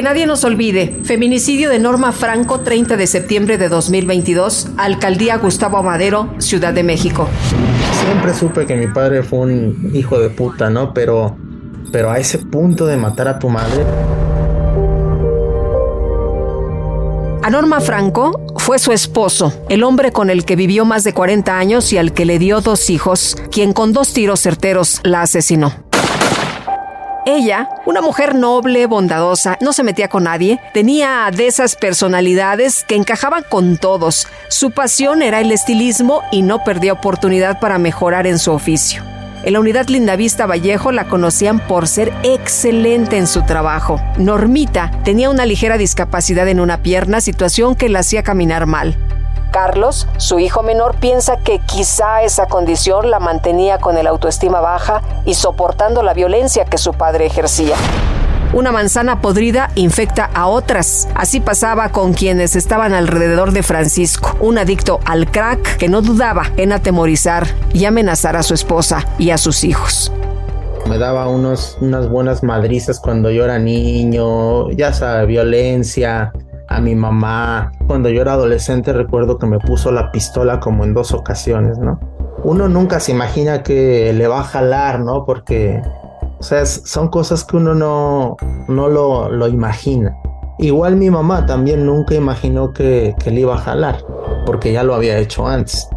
Que nadie nos olvide. Feminicidio de Norma Franco, 30 de septiembre de 2022. Alcaldía Gustavo Amadero, Ciudad de México. Siempre supe que mi padre fue un hijo de puta, ¿no? Pero, pero a ese punto de matar a tu madre. A Norma Franco fue su esposo, el hombre con el que vivió más de 40 años y al que le dio dos hijos, quien con dos tiros certeros la asesinó. Ella, una mujer noble, bondadosa, no se metía con nadie, tenía de esas personalidades que encajaban con todos. Su pasión era el estilismo y no perdía oportunidad para mejorar en su oficio. En la unidad Lindavista Vallejo la conocían por ser excelente en su trabajo. Normita tenía una ligera discapacidad en una pierna, situación que la hacía caminar mal. Carlos, su hijo menor, piensa que quizá esa condición la mantenía con el autoestima baja y soportando la violencia que su padre ejercía. Una manzana podrida infecta a otras. Así pasaba con quienes estaban alrededor de Francisco, un adicto al crack que no dudaba en atemorizar y amenazar a su esposa y a sus hijos. Me daba unas buenas madrizas cuando yo era niño, ya sabes, violencia, a mi mamá. Cuando yo era adolescente recuerdo que me puso la pistola como en dos ocasiones, ¿no? Uno nunca se imagina que le va a jalar, ¿no? Porque, o sea, son cosas que uno no, no lo, lo imagina. Igual mi mamá también nunca imaginó que, que le iba a jalar, porque ya lo había hecho antes.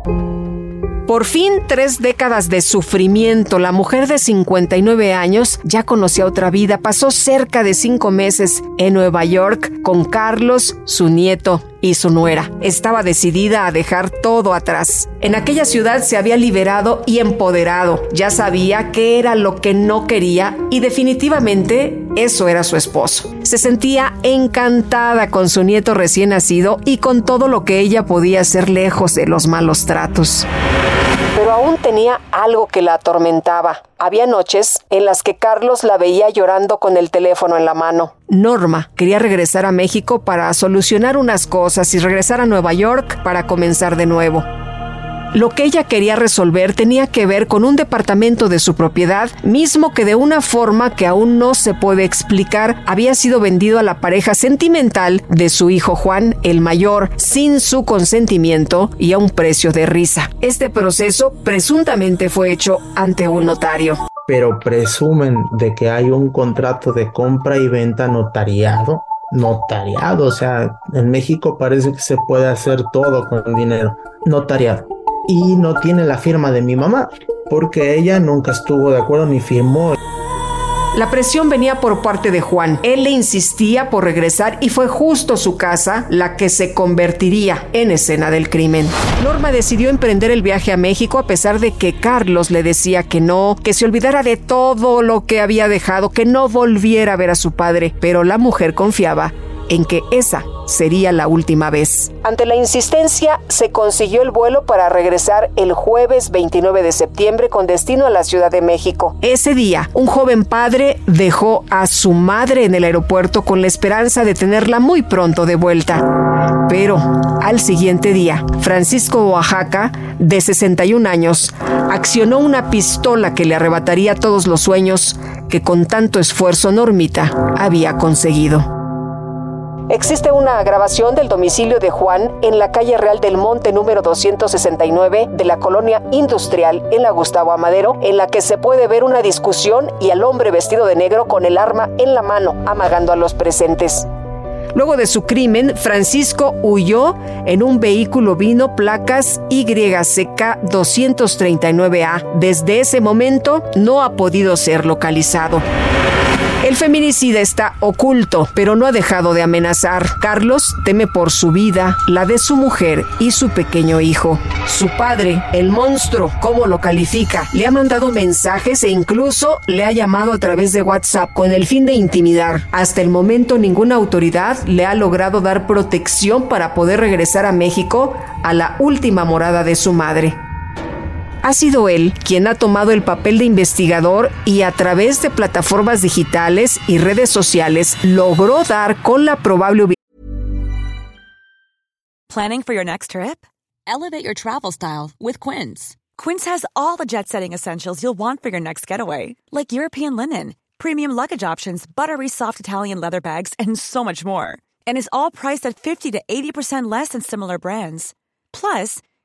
Por fin, tres décadas de sufrimiento. La mujer de 59 años ya conocía otra vida. Pasó cerca de cinco meses en Nueva York con Carlos, su nieto y su nuera. Estaba decidida a dejar todo atrás. En aquella ciudad se había liberado y empoderado. Ya sabía qué era lo que no quería y definitivamente eso era su esposo. Se sentía encantada con su nieto recién nacido y con todo lo que ella podía hacer lejos de los malos tratos. Pero aún tenía algo que la atormentaba. Había noches en las que Carlos la veía llorando con el teléfono en la mano. Norma quería regresar a México para solucionar unas cosas y regresar a Nueva York para comenzar de nuevo. Lo que ella quería resolver tenía que ver con un departamento de su propiedad, mismo que de una forma que aún no se puede explicar había sido vendido a la pareja sentimental de su hijo Juan, el mayor, sin su consentimiento y a un precio de risa. Este proceso presuntamente fue hecho ante un notario. Pero presumen de que hay un contrato de compra y venta notariado notariado, o sea, en México parece que se puede hacer todo con dinero. Notariado y no tiene la firma de mi mamá, porque ella nunca estuvo de acuerdo ni firmó. La presión venía por parte de Juan. Él le insistía por regresar y fue justo su casa la que se convertiría en escena del crimen. Norma decidió emprender el viaje a México a pesar de que Carlos le decía que no, que se olvidara de todo lo que había dejado, que no volviera a ver a su padre. Pero la mujer confiaba en que esa sería la última vez. Ante la insistencia, se consiguió el vuelo para regresar el jueves 29 de septiembre con destino a la Ciudad de México. Ese día, un joven padre dejó a su madre en el aeropuerto con la esperanza de tenerla muy pronto de vuelta. Pero al siguiente día, Francisco Oaxaca, de 61 años, accionó una pistola que le arrebataría todos los sueños que con tanto esfuerzo Normita había conseguido. Existe una grabación del domicilio de Juan en la calle Real del Monte número 269 de la colonia industrial en la Gustavo Amadero, en la que se puede ver una discusión y al hombre vestido de negro con el arma en la mano, amagando a los presentes. Luego de su crimen, Francisco huyó en un vehículo vino placas YCK 239A. Desde ese momento no ha podido ser localizado. El feminicida está oculto, pero no ha dejado de amenazar. Carlos teme por su vida, la de su mujer y su pequeño hijo. Su padre, el monstruo, ¿cómo lo califica? Le ha mandado mensajes e incluso le ha llamado a través de WhatsApp con el fin de intimidar. Hasta el momento ninguna autoridad le ha logrado dar protección para poder regresar a México a la última morada de su madre. Ha sido él quien ha tomado el papel de investigador y a través de plataformas digitales y redes sociales logró dar con la probable. Planning for your next trip? Elevate your travel style with Quince. Quince has all the jet setting essentials you'll want for your next getaway, like European linen, premium luggage options, buttery soft Italian leather bags, and so much more. And is all priced at 50 to 80% less than similar brands. Plus,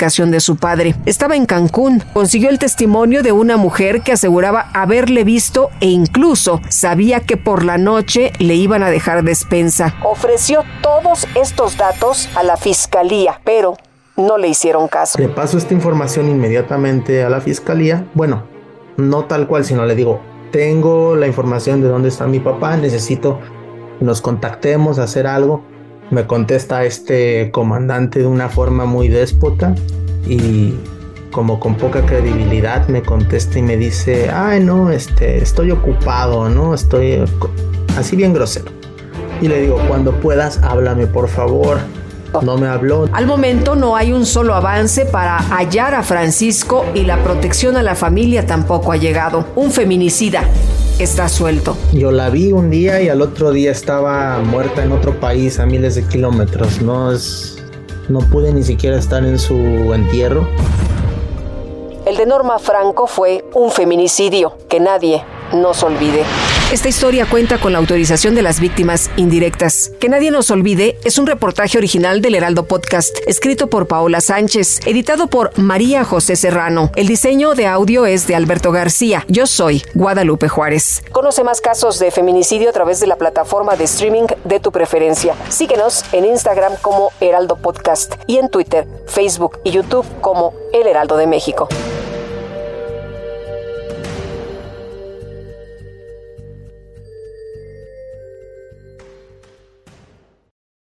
De su padre. Estaba en Cancún. Consiguió el testimonio de una mujer que aseguraba haberle visto e incluso sabía que por la noche le iban a dejar despensa. Ofreció todos estos datos a la fiscalía, pero no le hicieron caso. Le paso esta información inmediatamente a la fiscalía. Bueno, no tal cual, sino le digo, tengo la información de dónde está mi papá, necesito que nos contactemos, hacer algo me contesta este comandante de una forma muy déspota y como con poca credibilidad me contesta y me dice, ay no, este, estoy ocupado, ¿no? Estoy así bien grosero. Y le digo, cuando puedas, háblame por favor. No me habló. Al momento no hay un solo avance para hallar a Francisco y la protección a la familia tampoco ha llegado. Un feminicida está suelto. Yo la vi un día y al otro día estaba muerta en otro país a miles de kilómetros. No es. No pude ni siquiera estar en su entierro. El de Norma Franco fue un feminicidio que nadie nos olvide. Esta historia cuenta con la autorización de las víctimas indirectas. Que nadie nos olvide es un reportaje original del Heraldo Podcast, escrito por Paola Sánchez, editado por María José Serrano. El diseño de audio es de Alberto García. Yo soy Guadalupe Juárez. Conoce más casos de feminicidio a través de la plataforma de streaming de tu preferencia. Síguenos en Instagram como Heraldo Podcast y en Twitter, Facebook y YouTube como El Heraldo de México.